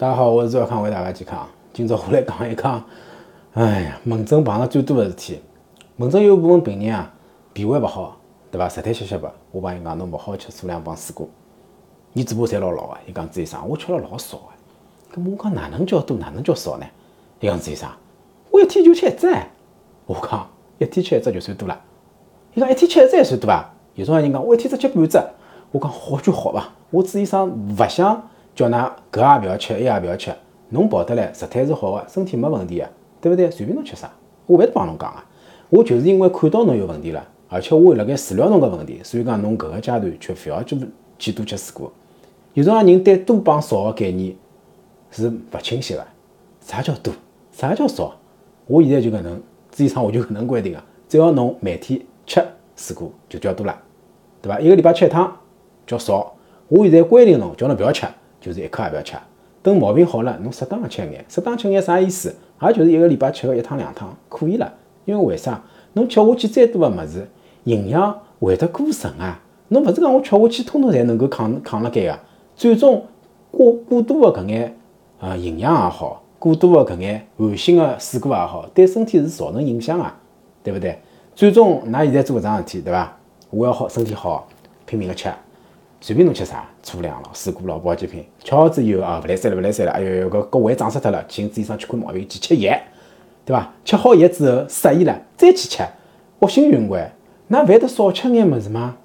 大家好，我是周小康，为大家健康。今朝我来讲一讲，哎呀，门诊碰到最多的事体。门诊有部分病人啊，脾胃勿好，对伐？实体吃吃吧。我帮伊讲，侬勿好吃粗粮帮水果。伊嘴巴侪老老个，伊讲朱医生，我吃了老少个。搿我讲哪能叫多，哪能叫少呢？伊讲朱医生，我一天就吃一只。我讲一天吃一只就算多了。伊讲一天吃一只也算多啊？有种人讲我一天只吃半只。我讲好就好伐？我朱医生勿想。叫㑚搿也勿要吃，埃也勿要吃，侬跑得来，状态是好个，身体没问题个，对勿对？随便侬吃啥，我勿会帮侬讲个。我就是因为看到侬有问题了，而且我辣盖治疗侬搿问题，所以讲侬搿个阶段却勿要去去多吃水果。有种人对多帮少个概念是勿清晰个，啥叫多？啥叫少？我现在就搿能，朱医生我就搿能规定个，只要侬每天吃水果就叫多了，对伐？一个礼拜吃一趟叫少。我现在规定侬，叫侬勿要吃。就是一颗也不要吃，等毛病好了，侬适当的吃眼，适当吃眼啥意思？也就是一个礼拜吃个一趟两趟可以了。因为为啥？侬吃下去再多的物事，营养会得过剩啊！侬勿是讲我吃下去通通侪能够抗抗辣盖个，最终过过多的搿眼啊营养也好，过多的搿眼寒性的水果也好，对身体是造成影响啊，对勿对？最终㑚现在做搿桩事体，对伐？我要好身体好，拼命的吃。随便侬吃啥，粗粮咯、水果咯、保健品，吃好之后啊，勿来三了，勿来三了，哎哟哟，搿搿胃胀死脱了，请医生去看毛病，去吃药，对伐？吃好药之后适意了，再去吃，恶性循环，那勿会得少吃眼物事吗？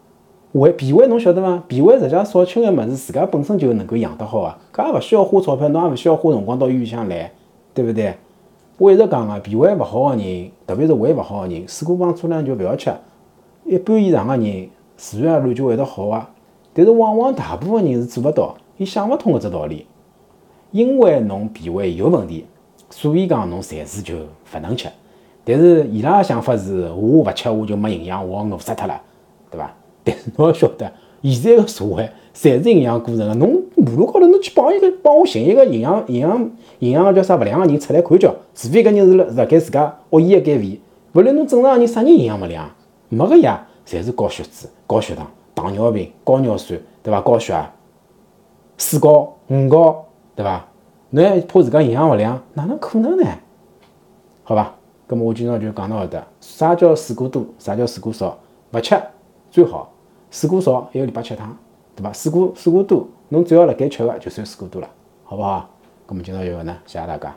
胃脾胃侬晓得伐？脾胃实际上少吃眼物事，自家本身就能够养得好啊，搿也勿需要花钞票，侬也勿需要花辰光到医院里向来，对勿对？我一直讲个，脾胃勿好个人，特别是胃勿好个人，水果帮粗粮就勿要吃。一般以上个人，自然而然就会得好啊。但是往往大部分人是做勿到，伊想勿通搿只道理。因为侬脾胃有问题，所以讲侬暂时就勿能吃。但是伊拉个想法是，我勿吃我就没营养，我饿死脱了，对伐？但是侬要晓得，现在个社会侪是营养过剩个。侬马路高头侬去帮一个帮我寻一个营养营养营养叫啥勿良个人出来看叫，除非搿人是辣辣盖自家恶意个减肥，勿然侬正常个人啥人营养勿良？没个呀，侪是高血脂、高血糖。糖尿病、高尿酸，对伐？高血压、四高、五高，对伐？侬还怕自家营养勿良，哪能可能呢？好吧，咁么我今朝就讲到搿搭。啥叫水果多？啥叫水果少？勿吃最好。水果少，一个礼拜吃一趟，对伐？水果水果多，侬只要辣盖吃个，就算水果多了，好不好？咁么今朝就搿能，谢谢大家。